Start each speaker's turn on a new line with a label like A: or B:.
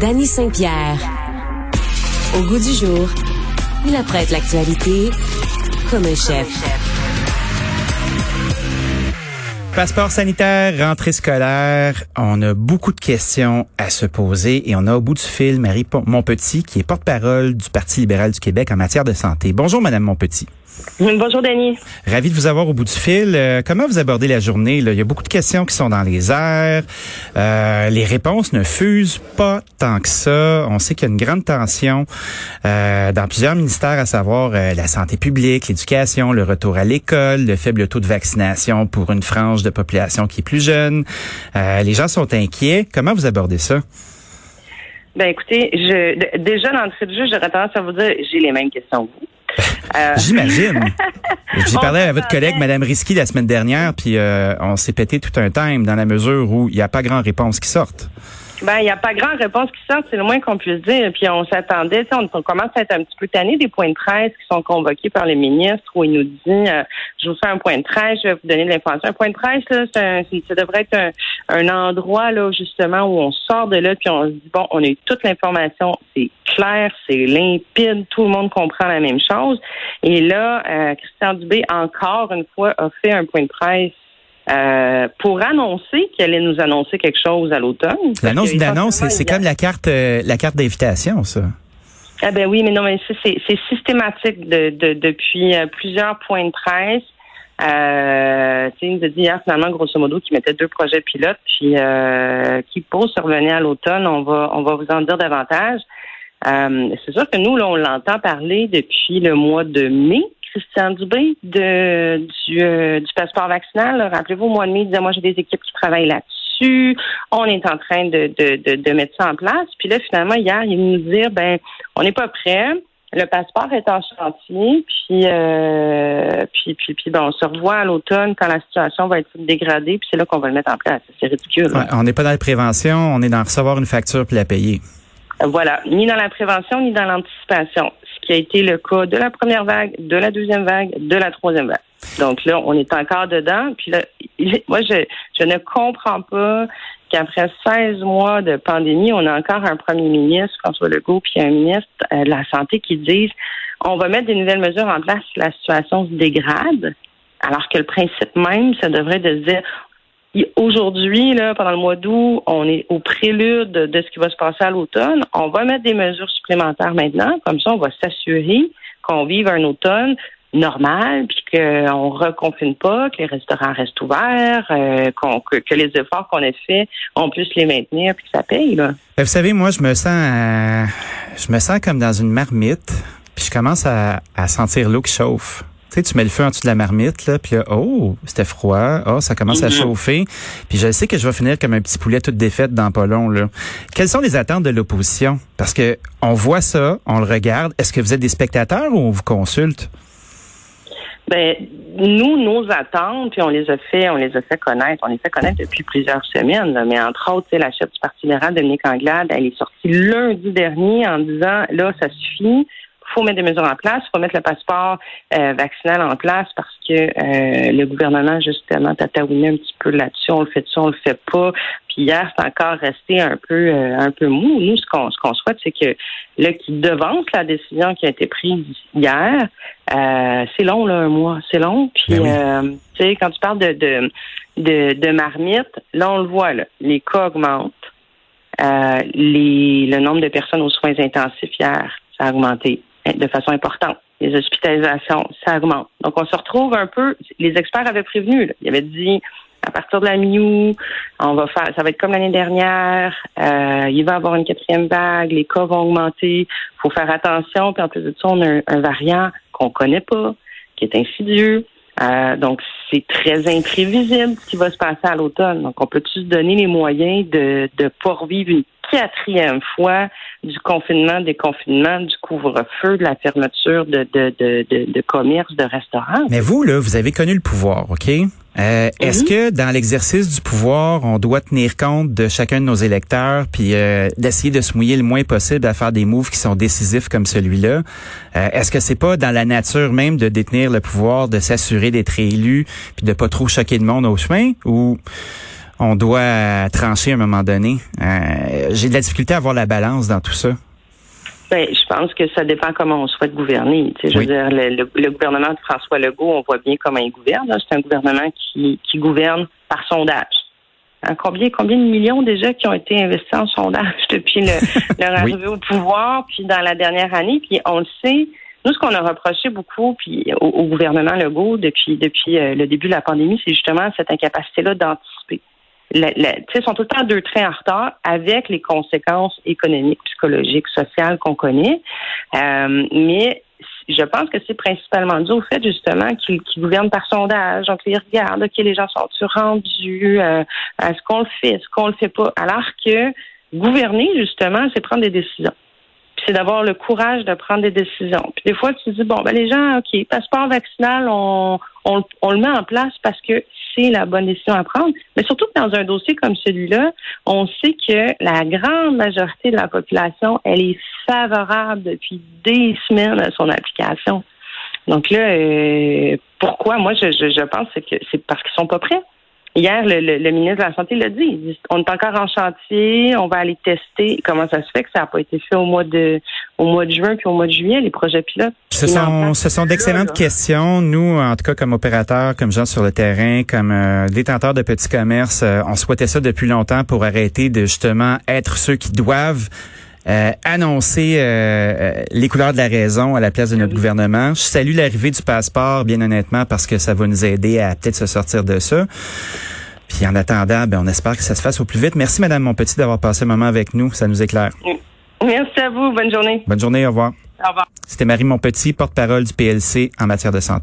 A: Danny Saint-Pierre. Au goût du jour, il apprête l'actualité comme un chef.
B: Passeport sanitaire, rentrée scolaire, on a beaucoup de questions à se poser et on a au bout du fil Marie Montpetit qui est porte-parole du Parti libéral du Québec en matière de santé. Bonjour Madame Montpetit.
C: Bonjour Denis.
B: Ravi de vous avoir au bout du fil. Euh, comment vous abordez la journée? Là? Il y a beaucoup de questions qui sont dans les airs. Euh, les réponses ne fusent pas tant que ça. On sait qu'il y a une grande tension euh, dans plusieurs ministères, à savoir la santé publique, l'éducation, le retour à l'école, le faible taux de vaccination pour une frange de population qui est plus jeune. les gens sont inquiets. Comment vous abordez ça?
C: Ben écoutez, je, déjà dans le jeu, j'aurais tendance à vous dire, j'ai les mêmes questions que vous.
B: Euh, J'imagine. J'ai parlé à votre collègue, Madame Risky, la semaine dernière, puis euh, on s'est pété tout un time dans la mesure où il n'y a pas grand réponse qui sortent.
C: Ben, il n'y a pas grand réponse qui sort, c'est le moins qu'on puisse dire. Puis on s'attendait, on, on, commence à être un petit peu tanné des points de presse qui sont convoqués par les ministres où il nous dit euh, je vous fais un point de presse, je vais vous donner de l'information. Un point de presse, là, ça devrait être un, un, endroit là, justement, où on sort de là, puis on se dit bon, on a eu toute l'information, c'est clair, c'est limpide, tout le monde comprend la même chose. Et là, euh, Christian Dubé, encore une fois, a fait un point de presse euh, pour annoncer qu'elle allait nous annoncer quelque chose à l'automne.
B: L'annonce d'une annonce, c'est comme la carte, euh, la carte d'invitation, ça.
C: Ah ben oui, mais non, mais c'est systématique de, de, depuis euh, plusieurs points de presse. Euh, il nous a dit hier finalement, grosso modo, qu'il mettait deux projets pilotes, puis euh, qui pour se revenir à l'automne, on va on va vous en dire davantage. c'est sûr que nous, là, on l'entend parler depuis le mois de mai. Christian Dubé de, du, euh, du passeport vaccinal. Rappelez-vous, au mois de mai, il disait, moi, j'ai des équipes qui travaillent là-dessus. On est en train de, de, de, mettre ça en place. Puis là, finalement, hier, il nous dire, ben, on n'est pas prêt. Le passeport est en chantier, puis euh, puis puis, puis ben, on se revoit à l'automne quand la situation va être dégradée, puis c'est là qu'on va le mettre en place. C'est ridicule.
B: on n'est pas dans la prévention, on est dans recevoir une facture puis la payer.
C: Voilà, ni dans la prévention ni dans l'anticipation qui a été le cas de la première vague, de la deuxième vague, de la troisième vague. Donc là, on est encore dedans. Puis là, moi, je, ne comprends pas qu'après 16 mois de pandémie, on a encore un premier ministre, François Legault, puis un ministre euh, de la Santé qui disent on va mettre des nouvelles mesures en place si la situation se dégrade. Alors que le principe même, ça devrait de se dire Aujourd'hui, pendant le mois d'août, on est au prélude de ce qui va se passer à l'automne. On va mettre des mesures supplémentaires maintenant. Comme ça, on va s'assurer qu'on vive un automne normal, puis qu'on reconfine pas, que les restaurants restent ouverts, euh, que, les efforts qu'on a faits, on puisse les maintenir, puis que ça paye. Là.
B: Vous savez, moi, je me sens, euh, je me sens comme dans une marmite, puis je commence à, à sentir l'eau qui chauffe. Tu sais, tu mets le feu en dessous de la marmite, là, puis oh, c'était froid, oh, ça commence à mhm. chauffer. Puis je sais que je vais finir comme un petit poulet toute défaite dans pas long, là. Quelles sont les attentes de l'opposition? Parce que on voit ça, on le regarde. Est-ce que vous êtes des spectateurs ou on vous consulte?
C: Ben, nous, nos attentes, puis on les a fait, on les a fait connaître. On les fait connaître depuis plusieurs semaines. Mais entre autres, la chef du Parti libéral, Dominique Anglade, elle est sortie lundi dernier en disant, là, ça suffit faut mettre des mesures en place, il faut mettre le passeport euh, vaccinal en place parce que euh, le gouvernement, justement, tataouiné un petit peu là-dessus, on le fait ça, on le fait pas. Puis hier, c'est encore resté un peu euh, un peu mou. Nous, ce qu'on ce qu'on souhaite, c'est que là, qui devance la décision qui a été prise hier, c'est long, là, un mois, c'est long. Puis ben tu sais, quand tu parles de, de de, de marmite, là, on le voit, là, les cas augmentent. les, le nombre de personnes aux soins intensifs hier, ça a augmenté de façon importante. Les hospitalisations, ça augmente. Donc, on se retrouve un peu, les experts avaient prévenu, là. ils avaient dit, à partir de la mi on va faire, ça va être comme l'année dernière, euh, il va y avoir une quatrième vague, les cas vont augmenter, il faut faire attention, puis en plus de ça, on a un, variant qu'on connaît pas, qui est insidieux. Euh, donc, c'est très imprévisible ce qui va se passer à l'automne. Donc, on peut-tu se donner les moyens de, de pourvivre une quatrième fois du confinement, des confinements, du couvre-feu, de la fermeture de, de, de, de, commerce, de restaurants.
B: Mais vous, là, vous avez connu le pouvoir, OK? Euh, Est-ce que dans l'exercice du pouvoir, on doit tenir compte de chacun de nos électeurs, puis euh, d'essayer de se mouiller le moins possible à faire des moves qui sont décisifs comme celui-là? Euh, Est-ce que c'est pas dans la nature même de détenir le pouvoir, de s'assurer d'être élu, puis de pas trop choquer le monde au chemin, ou on doit trancher à un moment donné. Euh, j'ai de la difficulté à voir la balance dans tout ça.
C: Ben, je pense que ça dépend comment on souhaite gouverner. Tu sais, je veux dire, le, gouvernement de François Legault, on voit bien comment il gouverne. C'est un gouvernement qui, qui gouverne par sondage. Hein, combien, combien de millions déjà qui ont été investis en sondage depuis le, leur arrivée au pouvoir, puis dans la dernière année, puis on le sait. Nous, ce qu'on a reproché beaucoup puis au, gouvernement Legault depuis depuis euh, le début de la pandémie, c'est justement cette incapacité-là d'anticiper ils sont tout le temps deux traits en retard avec les conséquences économiques, psychologiques, sociales qu'on connaît. Euh, mais je pense que c'est principalement dû au fait justement qu'ils gouvernent par sondage. Donc, ils regardent, OK, les gens sont rendus euh, à ce qu'on le fait, est-ce qu'on le fait pas? Alors que gouverner, justement, c'est prendre des décisions c'est d'avoir le courage de prendre des décisions. Puis des fois, tu dis, bon, ben les gens, OK, passeport vaccinal, on, on, on, le met en place parce que la bonne décision à prendre. Mais surtout que dans un dossier comme celui-là, on sait que la grande majorité de la population, elle est favorable depuis des semaines à son application. Donc là, euh, pourquoi? Moi, je pense que c'est parce qu'ils sont pas prêts. Hier, le, ministre de la Santé l'a dit. On est encore en chantier, on va aller tester. Comment ça se fait que ça n'a pas été fait au mois de au mois de juin puis au mois de juillet, les projets pilotes?
B: Ce sont, ce sont d'excellentes questions. Nous, en tout cas, comme opérateurs, comme gens sur le terrain, comme euh, détenteurs de petits commerces, euh, on souhaitait ça depuis longtemps pour arrêter de justement être ceux qui doivent euh, annoncer euh, euh, les couleurs de la raison à la place de notre gouvernement. Je salue l'arrivée du passeport, bien honnêtement, parce que ça va nous aider à peut-être se sortir de ça. Puis en attendant, ben, on espère que ça se fasse au plus vite. Merci, Madame Monpetit, d'avoir passé un moment avec nous. Ça nous éclaire.
C: Merci à vous. Bonne journée.
B: Bonne journée. Au revoir.
C: Au revoir.
B: C'était Marie Monpetit, porte-parole du PLC en matière de santé.